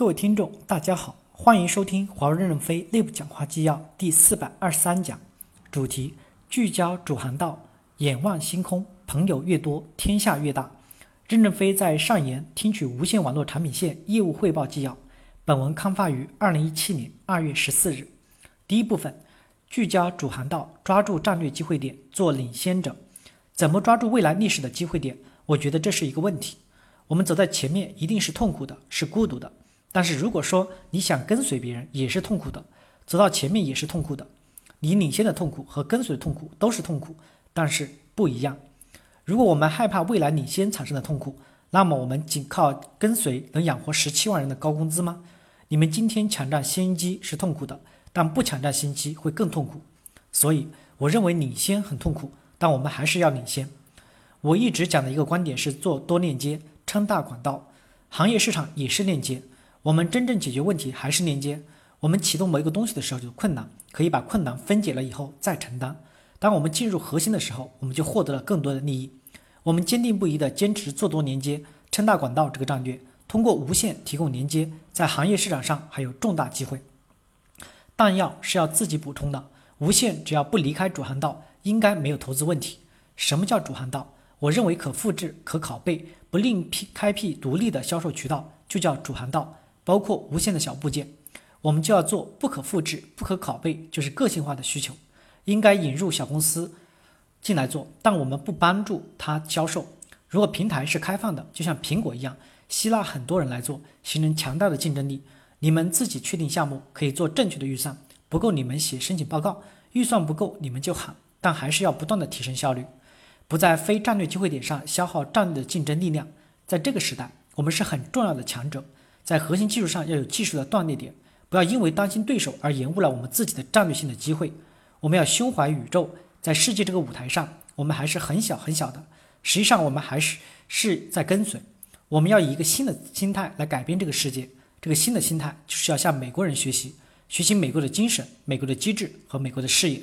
各位听众，大家好，欢迎收听华为任正非内部讲话纪要第四百二十三讲，主题：聚焦主航道，眼望星空，朋友越多，天下越大。任正非在上研听取无线网络产品线业务汇报纪要。本文刊发于二零一七年二月十四日。第一部分：聚焦主航道，抓住战略机会点，做领先者。怎么抓住未来历史的机会点？我觉得这是一个问题。我们走在前面一定是痛苦的，是孤独的。但是如果说你想跟随别人，也是痛苦的，走到前面也是痛苦的。你领先的痛苦和跟随的痛苦都是痛苦，但是不一样。如果我们害怕未来领先产生的痛苦，那么我们仅靠跟随能养活十七万人的高工资吗？你们今天抢占先机是痛苦的，但不抢占先机会更痛苦。所以我认为领先很痛苦，但我们还是要领先。我一直讲的一个观点是做多链接。撑大管道，行业市场也是链接。我们真正解决问题还是连接。我们启动某一个东西的时候有困难，可以把困难分解了以后再承担。当我们进入核心的时候，我们就获得了更多的利益。我们坚定不移地坚持做多连接、撑大管道这个战略，通过无线提供连接，在行业市场上还有重大机会。弹药是要自己补充的，无线只要不离开主航道，应该没有投资问题。什么叫主航道？我认为可复制、可拷贝，不另辟开辟独立的销售渠道，就叫主航道。包括无线的小部件，我们就要做不可复制、不可拷贝，就是个性化的需求。应该引入小公司进来做，但我们不帮助他销售。如果平台是开放的，就像苹果一样，吸纳很多人来做，形成强大的竞争力。你们自己确定项目，可以做正确的预算，不够你们写申请报告，预算不够你们就喊，但还是要不断的提升效率。不在非战略机会点上消耗战略的竞争力量，在这个时代，我们是很重要的强者。在核心技术上要有技术的断裂点，不要因为担心对手而延误了我们自己的战略性的机会。我们要胸怀宇宙，在世界这个舞台上，我们还是很小很小的。实际上，我们还是是在跟随。我们要以一个新的心态来改变这个世界。这个新的心态就是要向美国人学习，学习美国的精神、美国的机制和美国的事业。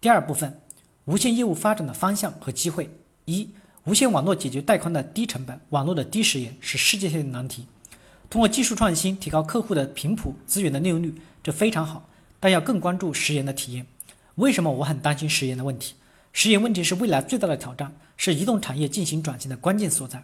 第二部分。无线业务发展的方向和机会：一、无线网络解决带宽的低成本、网络的低时延是世界性的难题。通过技术创新提高客户的频谱资源的利用率，这非常好。但要更关注时延的体验。为什么我很担心时延的问题？时延问题是未来最大的挑战，是移动产业进行转型的关键所在。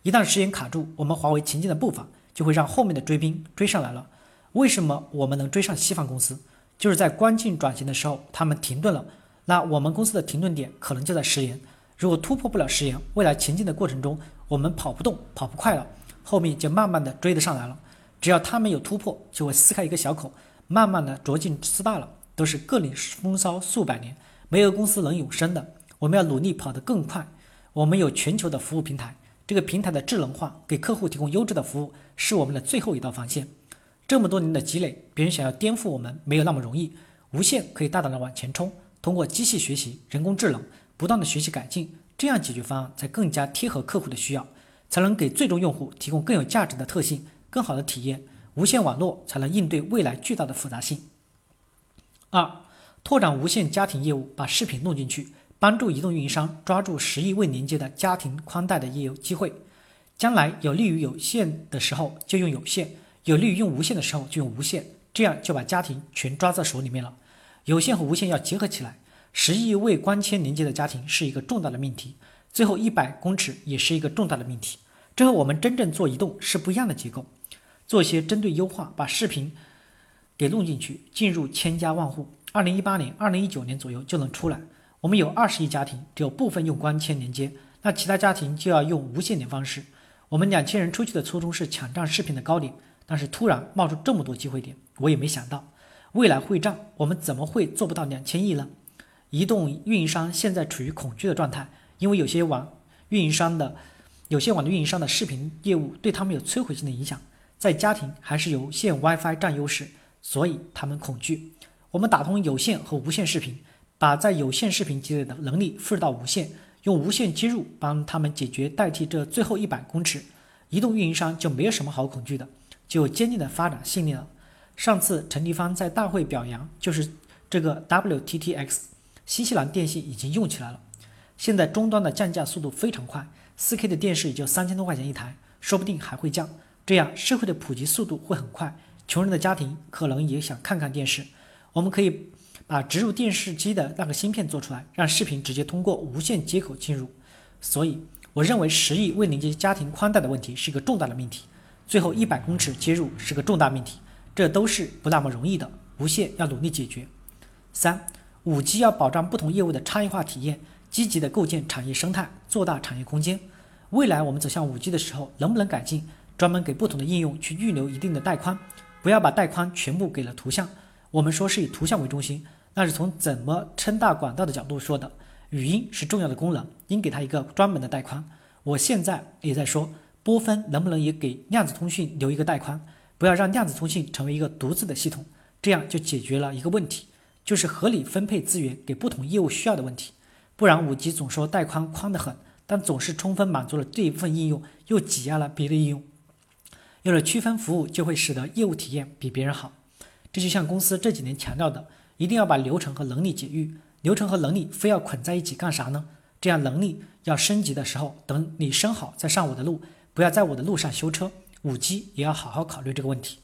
一旦时延卡住，我们华为前进的步伐就会让后面的追兵追上来了。为什么我们能追上西方公司？就是在关键转型的时候，他们停顿了。那我们公司的停顿点可能就在食盐，如果突破不了食盐，未来前进的过程中，我们跑不动，跑不快了，后面就慢慢的追得上来了。只要他们有突破，就会撕开一个小口，慢慢的逐进吃大了。都是各领风骚数百年，没有公司能永生的。我们要努力跑得更快。我们有全球的服务平台，这个平台的智能化，给客户提供优质的服务，是我们的最后一道防线。这么多年的积累，别人想要颠覆我们，没有那么容易。无限可以大胆的往前冲。通过机器学习、人工智能不断的学习改进，这样解决方案才更加贴合客户的需要，才能给最终用户提供更有价值的特性、更好的体验。无线网络才能应对未来巨大的复杂性。二、拓展无线家庭业务，把视频弄进去，帮助移动运营商抓住十亿未连接的家庭宽带的业务机会。将来有利于有线的时候就用有线，有利于用无线的时候就用无线，这样就把家庭全抓在手里面了。有线和无线要结合起来，十亿未光纤连接的家庭是一个重大的命题，最后一百公尺也是一个重大的命题。这和我们真正做移动是不一样的结构。做一些针对优化，把视频给弄进去，进入千家万户。二零一八年、二零一九年左右就能出来。我们有二十亿家庭，只有部分用光纤连接，那其他家庭就要用无线连方式。我们两千人出去的初衷是抢占视频的高点，但是突然冒出这么多机会点，我也没想到。未来会涨，我们怎么会做不到两千亿呢？移动运营商现在处于恐惧的状态，因为有些网运营商的有些网的运营商的视频业务对他们有摧毁性的影响，在家庭还是有线 WiFi 占优势，所以他们恐惧。我们打通有线和无线视频，把在有线视频积累的能力复制到无线，用无线接入帮他们解决代替这最后一百公尺，移动运营商就没有什么好恐惧的，就有坚定的发展信念了。上次陈立芳在大会表扬，就是这个 WTTX，新西兰电信已经用起来了。现在终端的降价速度非常快，4K 的电视也就三千多块钱一台，说不定还会降。这样社会的普及速度会很快。穷人的家庭可能也想看看电视，我们可以把植入电视机的那个芯片做出来，让视频直接通过无线接口进入。所以，我认为十亿未连接家庭宽带的问题是一个重大的命题。最后一百公尺接入是个重大命题，这都是不那么容易的。无线要努力解决。三，五 G 要保障不同业务的差异化体验，积极的构建产业生态，做大产业空间。未来我们走向五 G 的时候，能不能改进，专门给不同的应用去预留一定的带宽？不要把带宽全部给了图像，我们说是以图像为中心，那是从怎么撑大管道的角度说的。语音是重要的功能，应给它一个专门的带宽。我现在也在说，波分能不能也给量子通讯留一个带宽，不要让量子通讯成为一个独自的系统，这样就解决了一个问题，就是合理分配资源给不同业务需要的问题。不然五 G 总说带宽宽得很，但总是充分满足了这一部分应用，又挤压了别的应用。有了区分服务，就会使得业务体验比别人好。这就像公司这几年强调的，一定要把流程和能力解域。流程和能力非要捆在一起干啥呢？这样能力要升级的时候，等你升好再上我的路，不要在我的路上修车。五 G 也要好好考虑这个问题。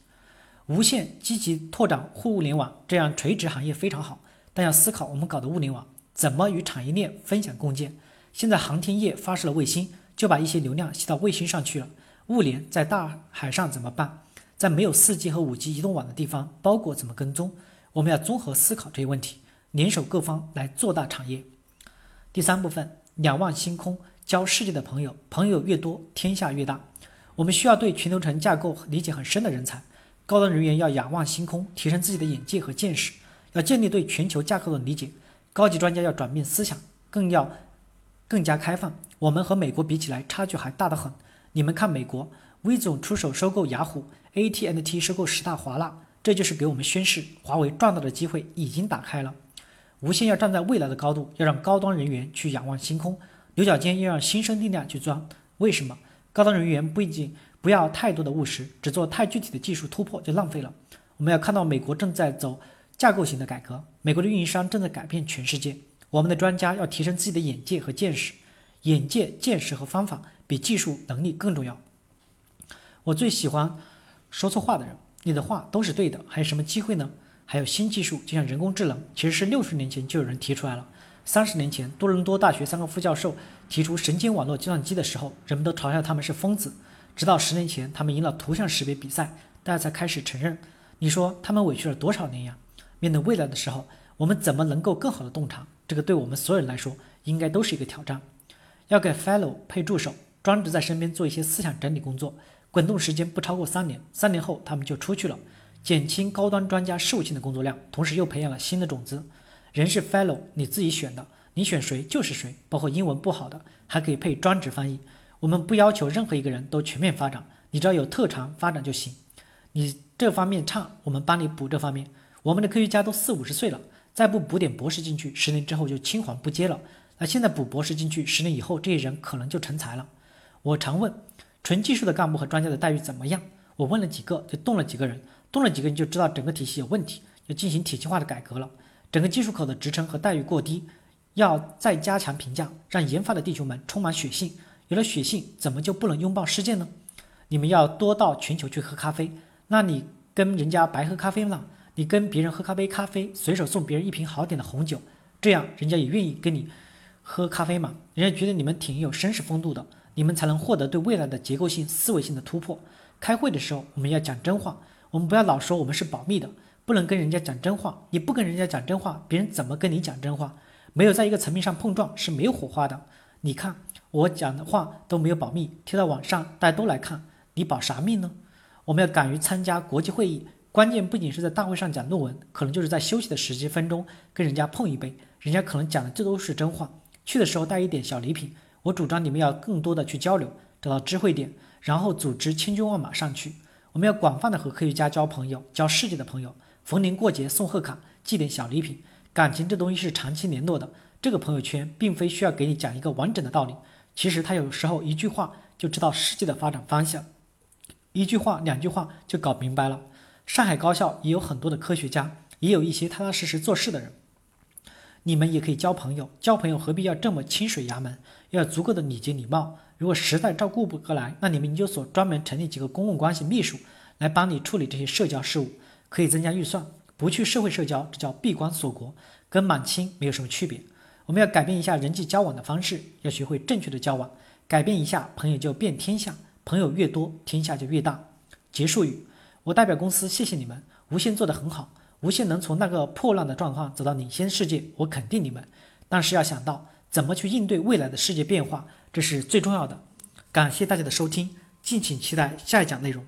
无线积极拓展互联网，这样垂直行业非常好，但要思考我们搞的物联网怎么与产业链分享共建。现在航天业发射了卫星，就把一些流量吸到卫星上去了。物联在大海上怎么办？在没有 4G 和 5G 移动网的地方，包裹怎么跟踪？我们要综合思考这些问题，联手各方来做大产业。第三部分，仰望星空，交世界的朋友，朋友越多，天下越大。我们需要对全流程架构理解很深的人才，高端人员要仰望星空，提升自己的眼界和见识，要建立对全球架构的理解。高级专家要转变思想，更要更加开放。我们和美国比起来，差距还大得很。你们看，美国威总出手收购雅虎，AT&T 收购十大华纳，这就是给我们宣示，华为赚到的机会已经打开了。无线要站在未来的高度，要让高端人员去仰望星空，牛角尖要让新生力量去钻。为什么？高端人员不仅不要太多的务实，只做太具体的技术突破就浪费了。我们要看到美国正在走架构型的改革，美国的运营商正在改变全世界。我们的专家要提升自己的眼界和见识，眼界、见识和方法。比技术能力更重要。我最喜欢说错话的人，你的话都是对的。还有什么机会呢？还有新技术，就像人工智能，其实是六十年前就有人提出来了。三十年前，多伦多大学三个副教授提出神经网络计算机的时候，人们都嘲笑他们是疯子。直到十年前，他们赢了图像识别比赛，大家才开始承认。你说他们委屈了多少年呀？面对未来的时候，我们怎么能够更好的洞察？这个对我们所有人来说，应该都是一个挑战。要给 Fellow 配助手。专职在身边做一些思想整理工作，滚动时间不超过三年，三年后他们就出去了，减轻高端专家事务性的工作量，同时又培养了新的种子。人是 fellow，你自己选的，你选谁就是谁，包括英文不好的还可以配专职翻译。我们不要求任何一个人都全面发展，你只要有特长发展就行。你这方面差，我们帮你补这方面。我们的科学家都四五十岁了，再不补点博士进去，十年之后就青黄不接了。那现在补博士进去，十年以后这些人可能就成才了。我常问，纯技术的干部和专家的待遇怎么样？我问了几个，就动了几个人，动了几个人就知道整个体系有问题，要进行体系化的改革了。整个技术口的职称和待遇过低，要再加强评价，让研发的弟兄们充满血性。有了血性，怎么就不能拥抱世界呢？你们要多到全球去喝咖啡，那你跟人家白喝咖啡吗？你跟别人喝咖啡，咖啡随手送别人一瓶好点的红酒，这样人家也愿意跟你喝咖啡嘛？人家觉得你们挺有绅士风度的。你们才能获得对未来的结构性思维性的突破。开会的时候，我们要讲真话，我们不要老说我们是保密的，不能跟人家讲真话。你不跟人家讲真话，别人怎么跟你讲真话？没有在一个层面上碰撞是没有火花的。你看我讲的话都没有保密，贴到网上大家都来看，你保啥密呢？我们要敢于参加国际会议，关键不仅是在大会上讲论文，可能就是在休息的十几分钟跟人家碰一杯，人家可能讲的这都是真话。去的时候带一点小礼品。我主张你们要更多的去交流，找到智慧点，然后组织千军万马上去。我们要广泛的和科学家交朋友，交世界的朋友。逢年过节送贺卡，寄点小礼品。感情这东西是长期联络的。这个朋友圈并非需要给你讲一个完整的道理，其实他有时候一句话就知道世界的发展方向，一句话两句话就搞明白了。上海高校也有很多的科学家，也有一些踏踏实实做事的人。你们也可以交朋友，交朋友何必要这么清水衙门？要足够的礼节礼貌。如果实在照顾不过来，那你们研究所专门成立几个公共关系秘书，来帮你处理这些社交事务，可以增加预算。不去社会社交，这叫闭关锁国，跟满清没有什么区别。我们要改变一下人际交往的方式，要学会正确的交往，改变一下，朋友就变天下，朋友越多，天下就越大。结束语：我代表公司谢谢你们，无限做得很好，无限能从那个破烂的状况走到领先世界，我肯定你们。但是要想到怎么去应对未来的世界变化，这是最重要的。感谢大家的收听，敬请期待下一讲内容。